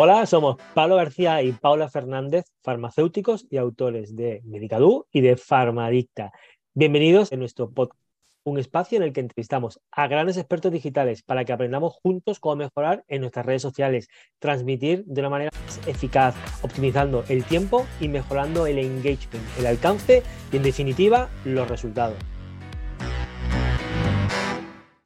Hola, somos Pablo García y Paula Fernández, farmacéuticos y autores de Medicadú y de Farmadicta. Bienvenidos a nuestro podcast, un espacio en el que entrevistamos a grandes expertos digitales para que aprendamos juntos cómo mejorar en nuestras redes sociales, transmitir de una manera más eficaz, optimizando el tiempo y mejorando el engagement, el alcance y en definitiva los resultados.